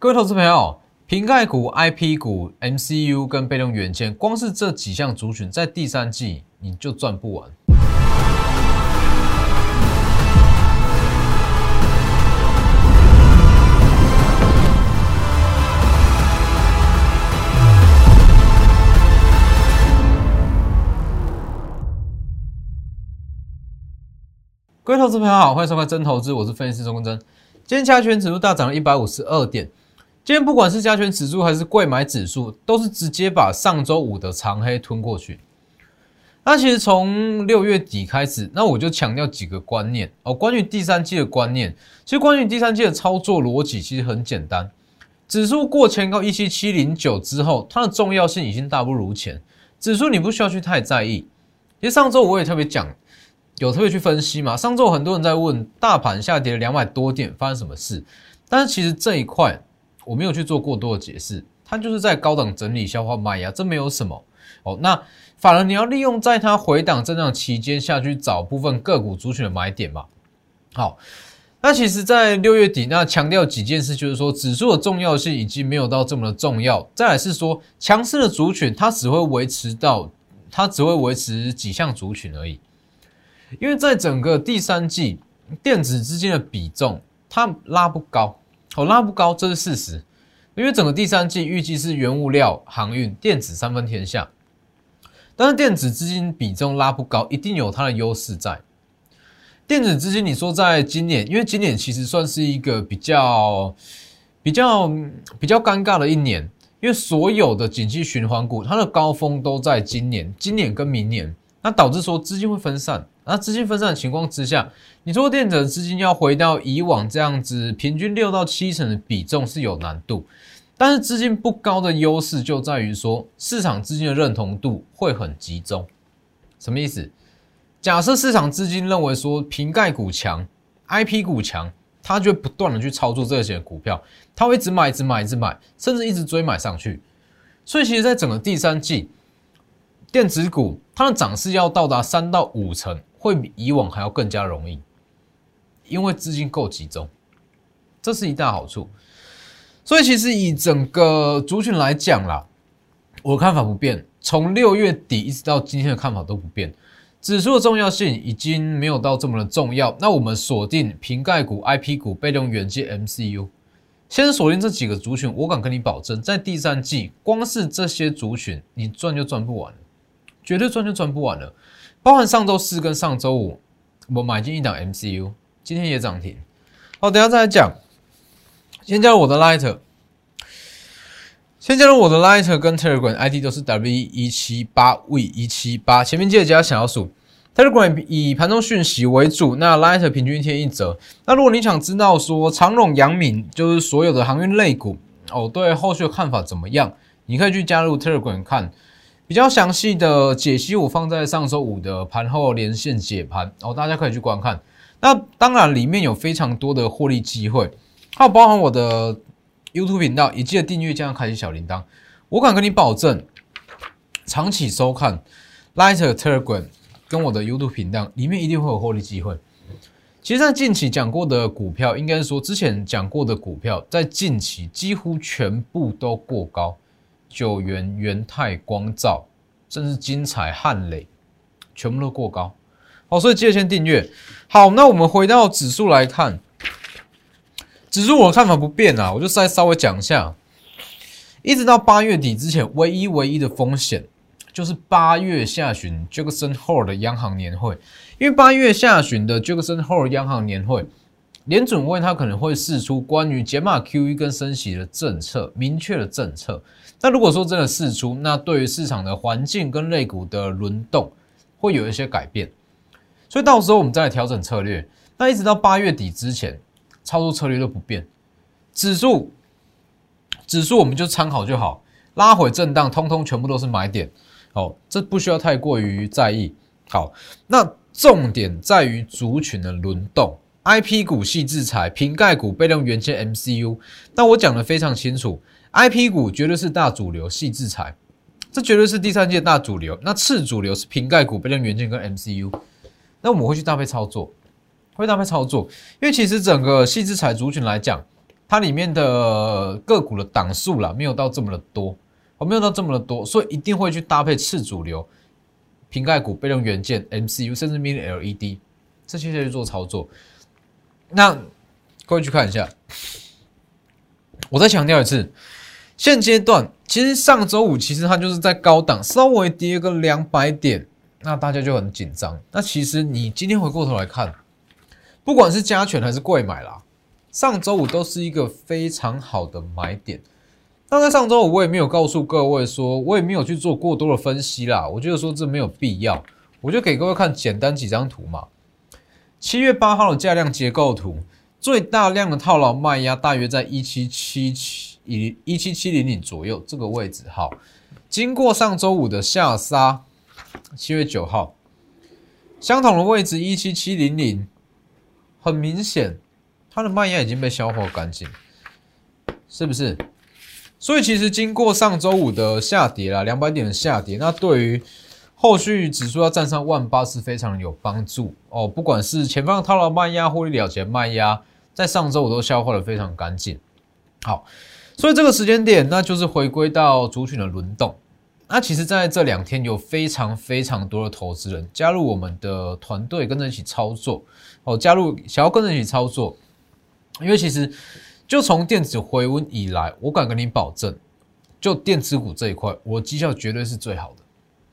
各位投资朋友，瓶盖股、IP 股、MCU 跟被动元件，光是这几项族群，在第三季你就赚不完。各位投资朋友好，欢迎收看真投资，我是分析师钟根真。今天加权指数大涨了一百五十二点。今天不管是加权指数还是贵买指数，都是直接把上周五的长黑吞过去。那其实从六月底开始，那我就强调几个观念哦，关于第三季的观念。其实关于第三季的操作逻辑其实很简单，指数过前高一七七零九之后，它的重要性已经大不如前。指数你不需要去太在意。其实上周我也特别讲。有特别去分析嘛？上周很多人在问，大盘下跌两百多点，发生什么事？但是其实这一块我没有去做过多的解释，它就是在高档整理消化卖压，这没有什么哦。那反而你要利用在它回档震荡期间下去找部分个股族群的买点嘛。好，那其实，在六月底那强调几件事，就是说指数的重要性已经没有到这么的重要。再来是说强势的族群，它只会维持到，它只会维持几项族群而已。因为在整个第三季，电子资金的比重它拉不高，哦拉不高，这是事实。因为整个第三季预计是原物料、航运、电子三分天下，但是电子资金比重拉不高，一定有它的优势在。电子资金，你说在今年，因为今年其实算是一个比较、比较、比较尴尬的一年，因为所有的景气循环股，它的高峰都在今年，今年跟明年，那导致说资金会分散。那资金分散的情况之下，你做电子资金要回到以往这样子平均六到七成的比重是有难度，但是资金不高的优势就在于说市场资金的认同度会很集中。什么意思？假设市场资金认为说瓶盖股强、IP 股强，它就会不断的去操作这些股票，它会一直买、一直买、一直买，甚至一直追买上去。所以其实，在整个第三季，电子股它的涨势要到达三到五成。会比以往还要更加容易，因为资金够集中，这是一大好处。所以其实以整个族群来讲啦，我的看法不变，从六月底一直到今天的看法都不变。指数的重要性已经没有到这么的重要。那我们锁定瓶盖股、IP 股、被动元件、MCU，先锁定这几个族群。我敢跟你保证，在第三季，光是这些族群，你赚就赚不完了，绝对赚就赚不完了。包含上周四跟上周五，我买进一档 MCU，今天也涨停。好，等下再来讲。先加入我的 Light，先加入我的 Light 跟 Telegram ID 都是 W 一七八 V 一七八，前面记得加小数。Telegram 以盘中讯息为主，那 Light 平均一天一折。那如果你想知道说长荣、阳明就是所有的航运类股哦，对后续的看法怎么样，你可以去加入 Telegram 看。比较详细的解析，我放在上周五的盘后连线解盘哦，大家可以去观看。那当然里面有非常多的获利机会，还有包含我的 YouTube 频道，也记得订阅加上开启小铃铛。我敢跟你保证，长期收看 Lighter Telegram 跟我的 YouTube 频道里面一定会有获利机会。其实，在近期讲过的股票，应该说之前讲过的股票，在近期几乎全部都过高。九元、元泰、光照，甚至精彩、汉磊，全部都过高。好，所以记得先订阅。好，那我们回到指数来看，指数我的看法不变啊，我就再稍微讲一下。一直到八月底之前，唯一唯一的风险就是八月下旬 Jackson Hole 的央行年会，因为八月下旬的 Jackson Hole 央行年会。联准会它可能会试出关于解码 QE 跟升息的政策，明确的政策。那如果说真的试出，那对于市场的环境跟类股的轮动会有一些改变，所以到时候我们再来调整策略。那一直到八月底之前，操作策略都不变。指数，指数我们就参考就好，拉回震荡，通通全部都是买点。哦，这不需要太过于在意。好，那重点在于族群的轮动。I P 股系制裁，瓶盖股被动元件 M C U，那我讲的非常清楚，I P 股绝对是大主流系制裁，这绝对是第三届大主流。那次主流是瓶盖股被动元件跟 M C U，那我们会去搭配操作，会搭配操作，因为其实整个系制裁族群来讲，它里面的个股的档数啦，没有到这么的多，我，没有到这么的多，所以一定会去搭配次主流瓶盖股、被动元件、MCU，甚至 Mini LED 这些去做操作。那各位去看一下，我再强调一次，现阶段其实上周五其实它就是在高档稍微跌个两百点，那大家就很紧张。那其实你今天回过头来看，不管是加权还是贵买啦。上周五都是一个非常好的买点，那在上周五我也没有告诉各位说，我也没有去做过多的分析啦。我觉得说这没有必要，我就给各位看简单几张图嘛。七月八号的价量结构图，最大量的套牢卖压大约在一七七七一一七七零零左右这个位置。好，经过上周五的下杀，七月九号相同的位置一七七零零，很明显。它的卖压已经被消化干净，是不是？所以其实经过上周五的下跌啦，两百点的下跌，那对于后续指数要站上万八是非常有帮助哦。不管是前方套牢卖压、获利了结卖压，在上周我都消化的非常干净。好，所以这个时间点，那就是回归到族群的轮动。那其实在这两天有非常非常多的投资人加入我们的团队，跟着一起操作哦，加入想要跟着一起操作。因为其实就从电子回温以来，我敢跟你保证，就电子股这一块，我绩效绝对是最好的。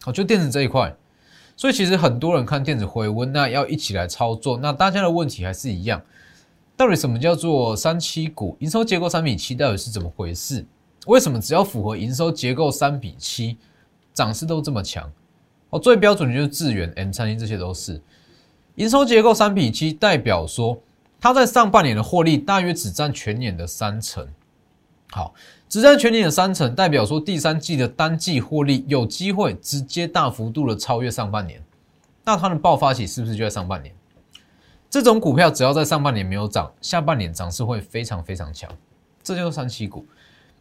好，就电子这一块，所以其实很多人看电子回温，那要一起来操作。那大家的问题还是一样，到底什么叫做三七股？营收结构三比七到底是怎么回事？为什么只要符合营收结构三比七，涨势都这么强？哦，最标准的就是智源、M 三星，这些都是营收结构三比七，代表说。它在上半年的获利大约只占全年的三成，好，只占全年的三成，代表说第三季的单季获利有机会直接大幅度的超越上半年，那它的爆发期是不是就在上半年？这种股票只要在上半年没有涨，下半年涨势会非常非常强，这就是三七股。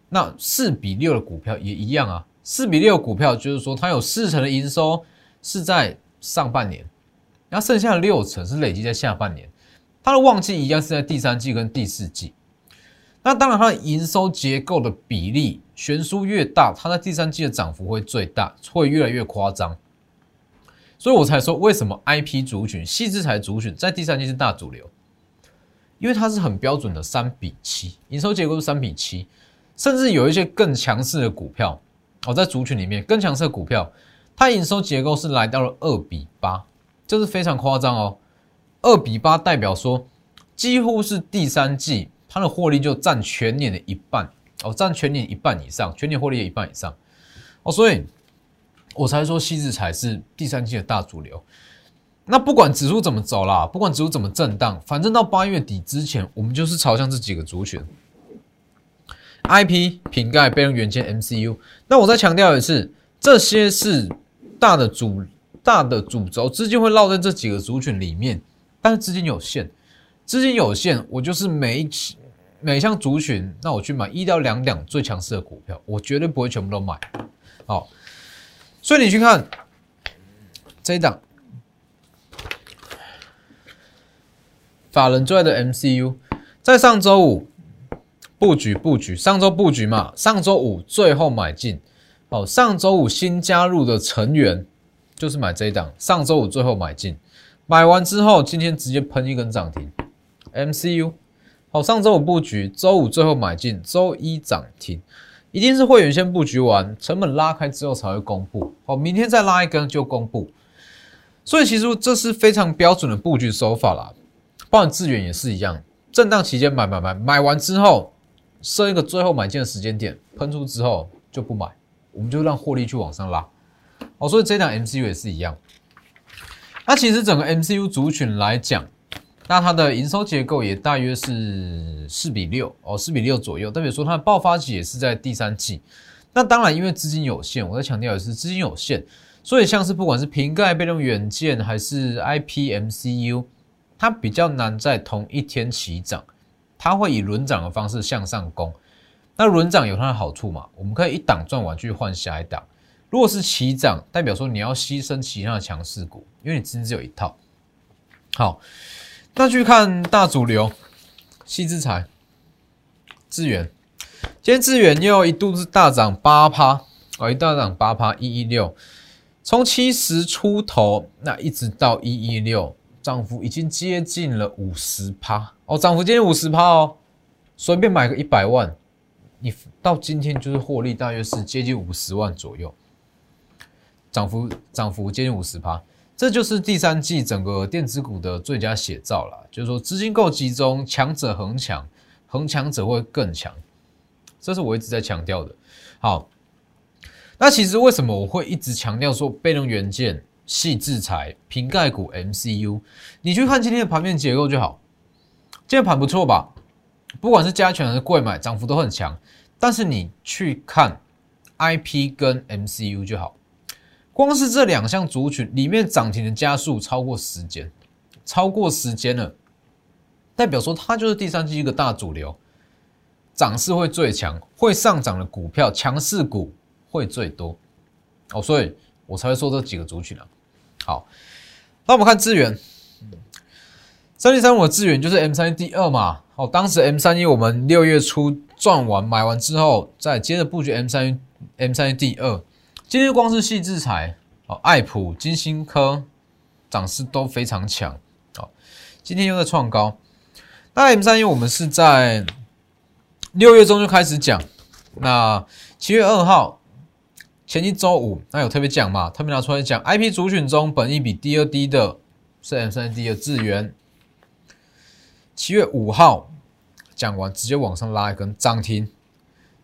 那四比六的股票也一样啊，四比六股票就是说它有四成的营收是在上半年，然后剩下的六成是累积在下半年。它的旺季一样是在第三季跟第四季，那当然它的营收结构的比例悬殊越大，它在第三季的涨幅会最大，会越来越夸张。所以我才说为什么 IP 族群、细制材族群在第三季是大主流，因为它是很标准的三比七，营收结构是三比七，甚至有一些更强势的股票，哦，在族群里面更强势的股票，它营收结构是来到了二比八，这是非常夸张哦。二比八代表说，几乎是第三季它的获利就占全年的一半哦，占全年一半以上，全年获利的一半以上哦，所以我才说细致才是第三季的大主流。那不管指数怎么走啦，不管指数怎么震荡，反正到八月底之前，我们就是朝向这几个族群：IP、瓶盖、被用元件、MCU。那我再强调一次，这些是大的主大的主轴，资金会绕在这几个族群里面。但是资金有限，资金有限，我就是每一每项族群，那我去买一到两两最强势的股票，我绝对不会全部都买。好，所以你去看这一档，法人最爱的 MCU，在上周五布局布局，上周布局嘛，上周五最后买进。哦，上周五新加入的成员就是买这一档，上周五最后买进。买完之后，今天直接喷一根涨停，MCU 好，上周五布局，周五最后买进，周一涨停，一定是会员先布局完，成本拉开之后才会公布，好，明天再拉一根就公布，所以其实这是非常标准的布局手法啦，包含资源也是一样，震荡期间买买买，买完之后设一个最后买进的时间点，喷出之后就不买，我们就让获利去往上拉，哦，所以这档 MCU 也是一样。那其实整个 MCU 族群来讲，那它的营收结构也大约是四比六哦，四比六左右，代表说它的爆发期也是在第三季。那当然，因为资金有限，我在强调的是资金有限，所以像是不管是瓶盖、被动元件还是 IP MCU，它比较难在同一天起涨，它会以轮涨的方式向上攻。那轮涨有它的好处嘛？我们可以一档赚完去换下一档。如果是齐涨，代表说你要牺牲其他的强势股，因为你资金只有一套。好，那去看大主流，细资材，智源，今天智源又一度是大涨八趴，哦，一大涨八趴，一一六，从七十出头，那一直到一一六，涨幅已经接近了五十趴，哦，涨幅接近五十趴哦，随便买个一百万，你到今天就是获利大约是接近五十万左右，涨幅涨幅接近五十趴。这就是第三季整个电子股的最佳写照了，就是说资金够集中，强者恒强，恒强者会更强，这是我一直在强调的。好，那其实为什么我会一直强调说被动元件、细制裁、瓶盖股、MCU？你去看今天的盘面结构就好，今天盘不错吧？不管是加权还是贵买，涨幅都很强。但是你去看 IP 跟 MCU 就好。光是这两项族群里面涨停的加速超过时间，超过时间了，代表说它就是第三季一个大主流，涨势会最强，会上涨的股票强势股会最多哦，所以我才会说这几个族群啊。好，那我们看资源，三零三五的资源就是 M 三第二嘛，哦，当时 M 三一我们六月初赚完买完之后，再接着布局 M 三 M 三第二。今天光是细制裁，哦，爱普、金星科涨势都非常强，哦，今天又在创高。那 M 三一我们是在六月中就开始讲，那七月二号前一周五，那有特别讲嘛？特别拿出来讲，IP 主选中本益比第二低的是 M 三 D 的智源。七月五号讲完，直接往上拉一根涨停，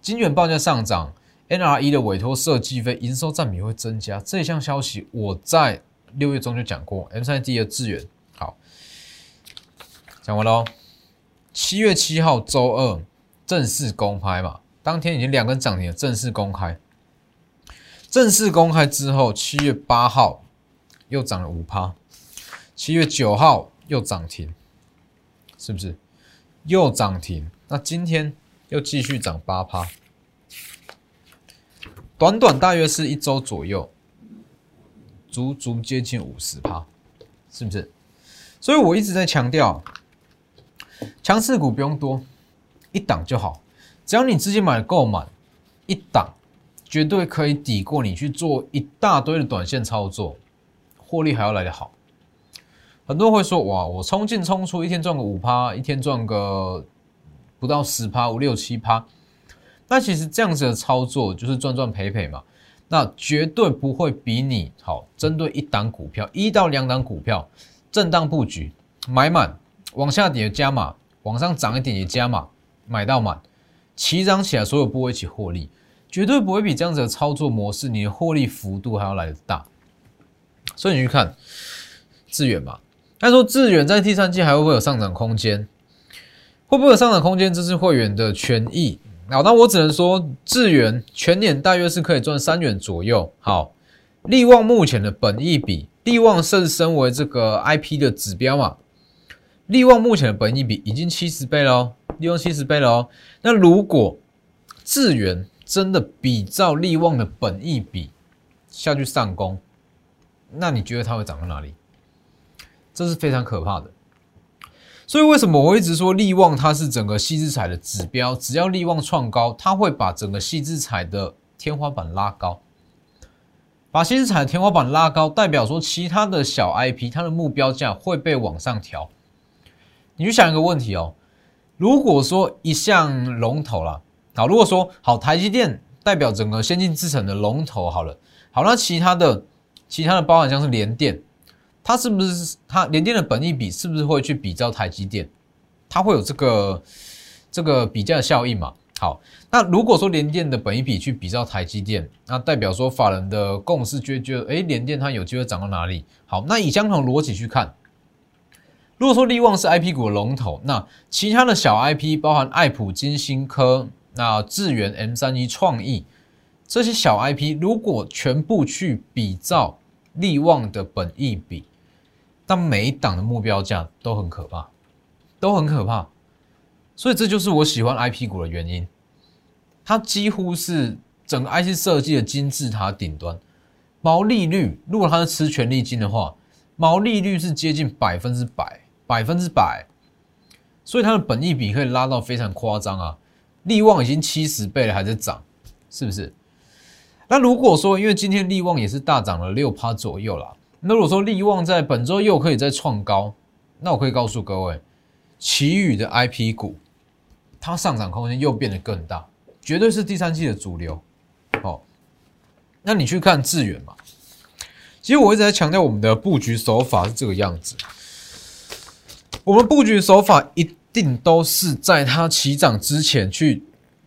金元报价上涨。NRE 的委托设计费营收占比会增加，这项消息我在六月中就讲过。M 三 D 的资源好，讲完喽。七月七号周二正式公开嘛，当天已经两根涨停了，正式公开。正式公开之后，七月八号又涨了五趴，七月九号又涨停，是不是？又涨停，那今天又继续涨八趴。短短大约是一周左右，足足接近五十趴，是不是？所以我一直在强调，强势股不用多，一档就好，只要你资金买够满，一档绝对可以抵过你去做一大堆的短线操作，获利还要来得好。很多人会说，哇，我冲进冲出，一天赚个五趴，一天赚个不到十趴，五六七趴。那其实这样子的操作就是赚赚赔赔嘛，那绝对不会比你好。针对一档股票，一到两档股票，震荡布局，买满，往下跌加码，往上涨一点也加码，买到满，齐涨起来，所有部位一起获利，绝对不会比这样子的操作模式，你的获利幅度还要来的大。所以你去看致远嘛，他说致远在第三季还会不会有上涨空间？会不会有上涨空间？这是会员的权益。好，那我只能说，智元全年大约是可以赚三元左右。好，利旺目前的本益比，利旺是身为这个 IP 的指标嘛，利旺目前的本益比已经七十倍了哦，利旺七十倍了哦。那如果智元真的比照利旺的本益比下去上攻，那你觉得它会涨到哪里？这是非常可怕的。所以为什么我一直说利旺它是整个细制彩的指标？只要利旺创高，它会把整个细制彩的天花板拉高，把细制彩的天花板拉高，代表说其他的小 IP 它的目标价会被往上调。你去想一个问题哦，如果说一项龙头了，好，如果说好台积电代表整个先进制程的龙头好了，好，那其他的其他的包含像是联电。它是不是它联电的本益比是不是会去比较台积电？它会有这个这个比较效应嘛？好，那如果说联电的本益比去比较台积电，那代表说法人的共识觉觉得，哎，联电它有机会涨到哪里？好，那以相同逻辑去看，如果说利旺是 I P 股的龙头，那其他的小 I P 包含爱普、金星科、那智源、M 三一、创意这些小 I P，如果全部去比照利旺的本益比。但每一档的目标价都很可怕，都很可怕，所以这就是我喜欢 IP 股的原因。它几乎是整个 IC 设计的金字塔顶端，毛利率如果它是吃权利金的话，毛利率是接近百分之百，百分之百。所以它的本益比可以拉到非常夸张啊！利旺已经七十倍了，还在涨，是不是？那如果说，因为今天利旺也是大涨了六趴左右啦，那如果说利旺在本周又可以再创高，那我可以告诉各位，其余的 I P 股，它上涨空间又变得更大，绝对是第三季的主流。哦，那你去看致远嘛，其实我一直在强调我们的布局手法是这个样子，我们布局手法一定都是在它起涨之前去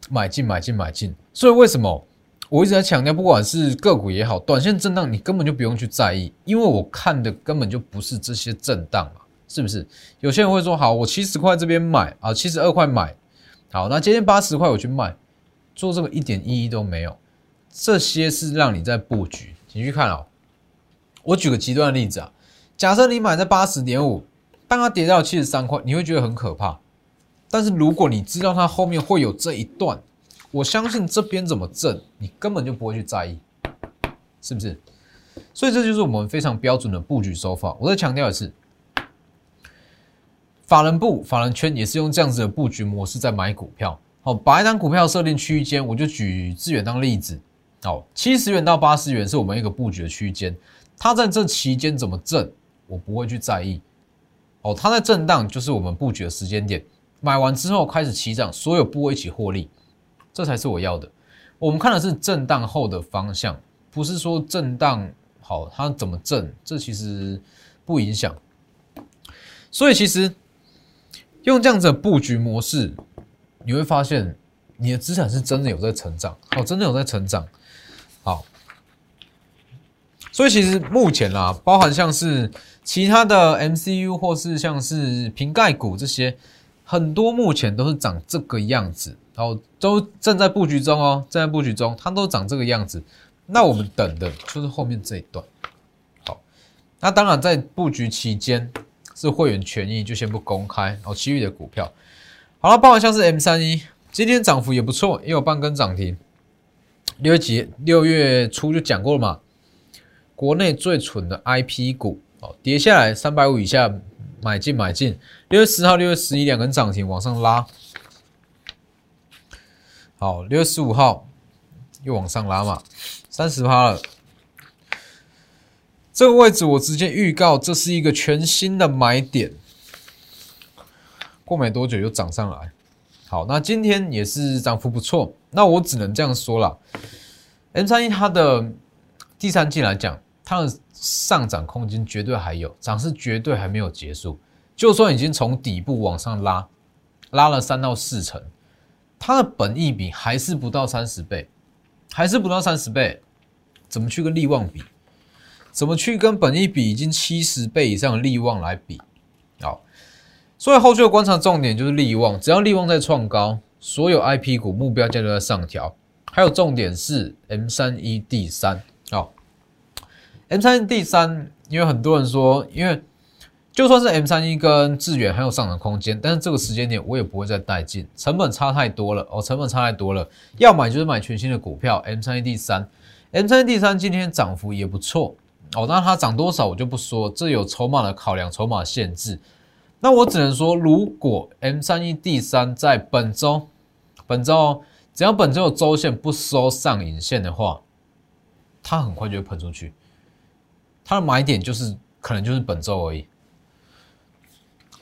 买进、买进、买进，所以为什么？我一直在强调，不管是个股也好，短线震荡你根本就不用去在意，因为我看的根本就不是这些震荡嘛，是不是？有些人会说，好，我七十块这边买啊，七十二块买，好，那今天八十块我去卖，做这个一点意义都没有。这些是让你在布局，你去看啊。我举个极端的例子啊，假设你买在八十点五，当它跌到七十三块，你会觉得很可怕。但是如果你知道它后面会有这一段，我相信这边怎么挣，你根本就不会去在意，是不是？所以这就是我们非常标准的布局手法。我再强调一次，法人部、法人圈也是用这样子的布局模式在买股票。好，把一张股票设定区间，我就举资源当例子。好，七十元到八十元是我们一个布局的区间，它在这期间怎么挣，我不会去在意。哦，它在震荡就是我们布局的时间点，买完之后开始起涨，所有部位一起获利。这才是我要的。我们看的是震荡后的方向，不是说震荡好它怎么震，这其实不影响。所以其实用这样子的布局模式，你会发现你的资产是真的有在成长，好，真的有在成长。好，所以其实目前啦，包含像是其他的 MCU 或是像是瓶盖股这些，很多目前都是长这个样子。然后都正在布局中哦，正在布局中，它都长这个样子。那我们等的就是后面这一段。好，那当然在布局期间是会员权益就先不公开。然后其余的股票，好了，包含像是 M 三一，今天涨幅也不错，也有半根涨停。六月几六月初就讲过了嘛，国内最蠢的 IP 股哦，跌下来三百五以下买进买进。六月十号、六月十一两根涨停往上拉。好，六月十五号又往上拉嘛，三十趴了。这个位置我直接预告，这是一个全新的买点。过没多久又涨上来。好，那今天也是涨幅不错。那我只能这样说了，M 三一它的第三季来讲，它的上涨空间绝对还有，涨势绝对还没有结束。就算已经从底部往上拉，拉了三到四成。它的本益比还是不到三十倍，还是不到三十倍，怎么去跟利旺比？怎么去跟本益比已经七十倍以上的利旺来比？好，所以后续的观察重点就是利旺，只要利旺在创高，所有 I P 股目标价都在上调。还有重点是 M 三一 D 三，好，M 三 D 三，因为很多人说，因为就算是 M 三一跟致远还有上涨空间，但是这个时间点我也不会再带进，成本差太多了哦，成本差太多了。要买就是买全新的股票 M 三一 D 三，M 三一 D 三今天涨幅也不错哦，那它涨多少我就不说，这有筹码的考量，筹码限制。那我只能说，如果 M 三一 D 三在本周，本周只要本周有周线不收上影线的话，它很快就会喷出去。它的买点就是可能就是本周而已。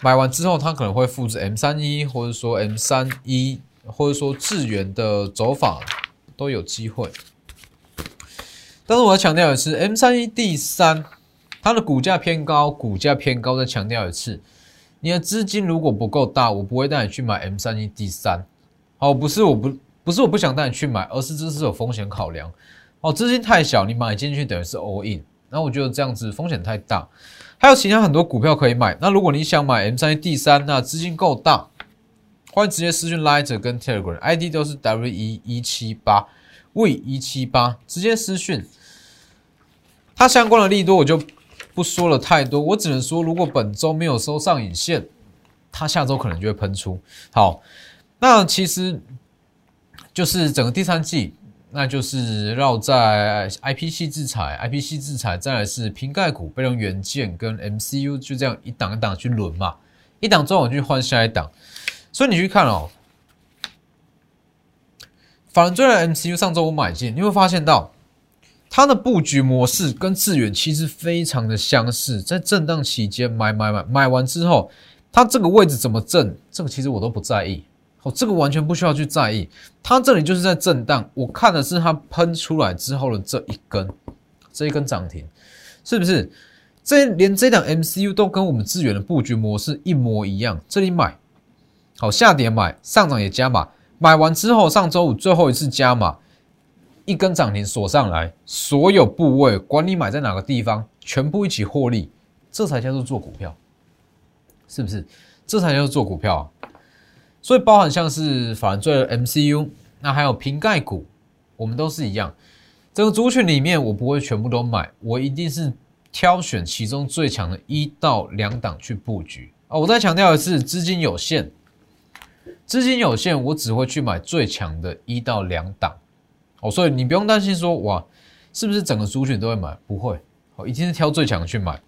买完之后，它可能会复制 M 三一，或者说 M 三一，或者说智源的走法都有机会。但是我要强调的是，M 三一 D 三，它的股价偏高，股价偏高。再强调一次，你的资金如果不够大，我不会带你去买 M 三一 D 三。好，不是我不不是我不想带你去买，而是这是有风险考量。哦，资金太小，你买进去等于是 all in，那我觉得这样子风险太大。还有其他很多股票可以买。那如果你想买 M 三 D 三，那资金够大，欢迎直接私讯 Light 跟 Telegram，ID 都是 W 一一七八 V 一七八，直接私讯。它相关的利多我就不说了太多，我只能说，如果本周没有收上影线，它下周可能就会喷出。好，那其实就是整个第三季。那就是绕在 I P C 制裁，I P C 制裁，再来是瓶盖股、被动元件跟 M C U，就这样一档一档去轮嘛，一档之后我去换下一档，所以你去看哦，反追的 MCU 上周五买进，你会发现到它的布局模式跟致远其实非常的相似，在震荡期间买买买买完之后，它这个位置怎么震，这个其实我都不在意，哦，这个完全不需要去在意，它这里就是在震荡，我看的是它喷出来之后的这一根，这一根涨停，是不是？这连这档 MCU 都跟我们资源的布局模式一模一样，这里买，好下跌买，上涨也加码。买完之后，上周五最后一次加码，一根涨停锁上来，所有部位管你买在哪个地方，全部一起获利，这才叫做做股票，是不是？这才叫做做股票！所以包含像是法人最的 MCU，那还有瓶盖股，我们都是一样。这个族群里面，我不会全部都买，我一定是挑选其中最强的一到两档去布局啊！我再强调一次，资金有限。资金有限，我只会去买最强的一到两档哦，所以你不用担心说哇，是不是整个族群都会买？不会，哦，一定是挑最强的去买。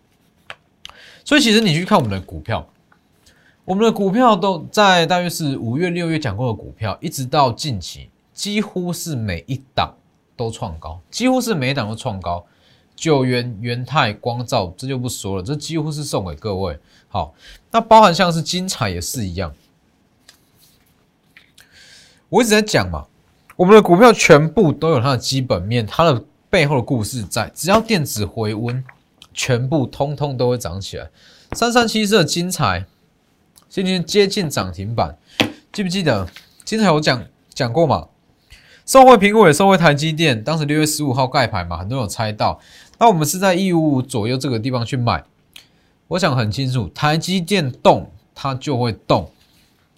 所以其实你去看我们的股票，我们的股票都在大约是五月、六月讲过的股票，一直到近期，几乎是每一档都创高，几乎是每一档都创高。九元、元泰、光照这就不说了，这几乎是送给各位。好，那包含像是金彩也是一样。我一直在讲嘛，我们的股票全部都有它的基本面，它的背后的故事在。只要电子回温，全部通通都会涨起来。三三七四的精彩，今天接近涨停板，记不记得？精彩我讲讲过嘛？收回苹果也收回台积电，当时六月十五号盖牌嘛，很多人有猜到。那我们是在一五五左右这个地方去买，我想很清楚，台积电动它就会动，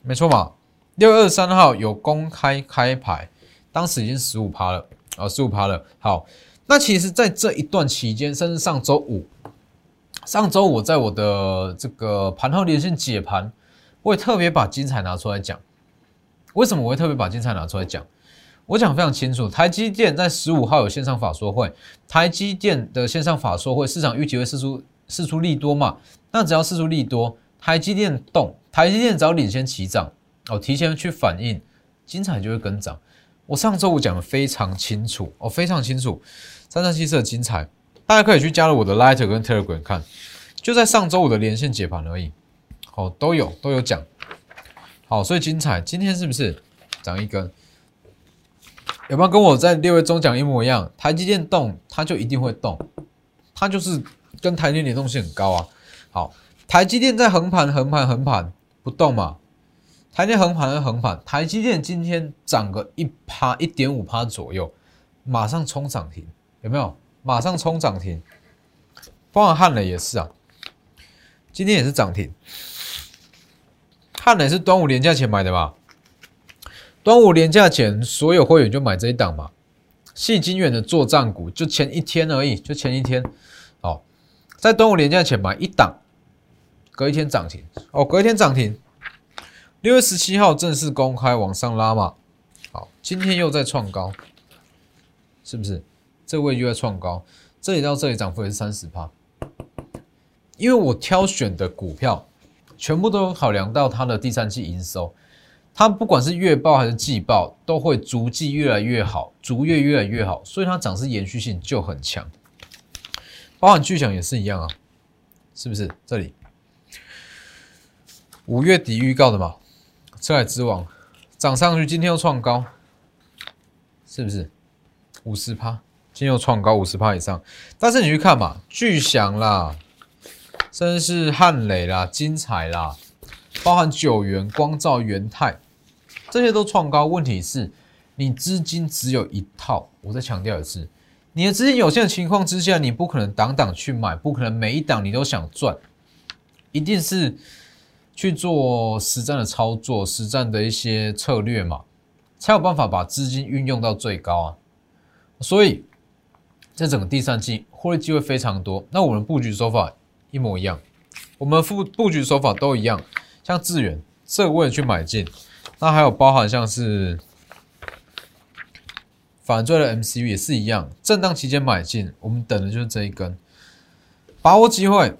没错嘛。六月二十三号有公开开牌，当时已经十五趴了啊，十五趴了。好，那其实，在这一段期间，甚至上周五，上周五在我的这个盘后连线解盘，我也特别把精彩拿出来讲。为什么我会特别把精彩拿出来讲？我讲非常清楚，台积电在十五号有线上法说会，台积电的线上法说会，市场预期会释出释出利多嘛？那只要释出利多，台积电动，台积电只要领先起涨。哦，提前去反应，精彩就会跟涨。我上周五讲的非常清楚，哦，非常清楚。三三七四的精彩，大家可以去加入我的 Lighter 跟 Telegram 看，就在上周五的连线解盘而已。哦，都有都有讲。好，所以精彩，今天是不是涨一根？有没有跟我在六月中讲一模一样？台积电动，它就一定会动，它就是跟台积电联动性很高啊。好，台积电在横盘横盘横盘不动嘛？台积横盘的横盘，台积电今天涨个一趴一点五趴左右，马上冲涨停，有没有？马上冲涨停，包含汉磊也是啊，今天也是涨停。汉磊是端午连假前买的吧？端午连假前，所有会员就买这一档嘛。细金远的作战股，就前一天而已，就前一天。哦，在端午连假前买一档，隔一天涨停。哦，隔一天涨停。六月十七号正式公开往上拉嘛，好，今天又在创高，是不是？这位又在创高，这里到这里涨幅也是三十趴。因为我挑选的股票全部都有考量到它的第三季营收，它不管是月报还是季报，都会逐季越来越好，逐月越来越好，所以它涨势延续性就很强。包含巨响也是一样啊，是不是？这里五月底预告的嘛。车海之王涨上去，今天又创高，是不是五十趴？今天又创高五十趴以上。但是你去看嘛，巨响啦，甚至是汉磊啦、精彩啦，包含九元、光照、元泰，这些都创高。问题是，你资金只有一套。我再强调一次，你的资金有限的情况之下，你不可能档档去买，不可能每一档你都想赚，一定是。去做实战的操作，实战的一些策略嘛，才有办法把资金运用到最高啊。所以，在整个第三季获利机会非常多。那我们布局手法一模一样，我们布布局手法都一样。像智远这个位去买进，那还有包含像是反追的 MCU 也是一样，震荡期间买进，我们等的就是这一根，把握机会。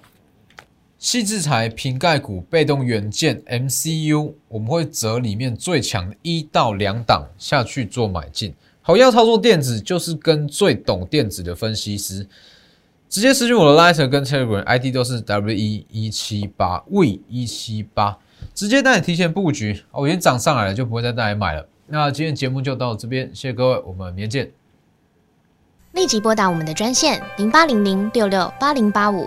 细制材、瓶盖股、被动元件、MCU，我们会择里面最强一到两档下去做买进。好，要操作电子，就是跟最懂电子的分析师直接私讯我的 Lighter 跟 Telegram ID 都是 W E 一七八 V 一七八，直接带你提前布局。哦，已经涨上来了，就不会再带你买了。那今天节目就到这边，谢谢各位，我们明天见。立即拨打我们的专线零八零零六六八零八五。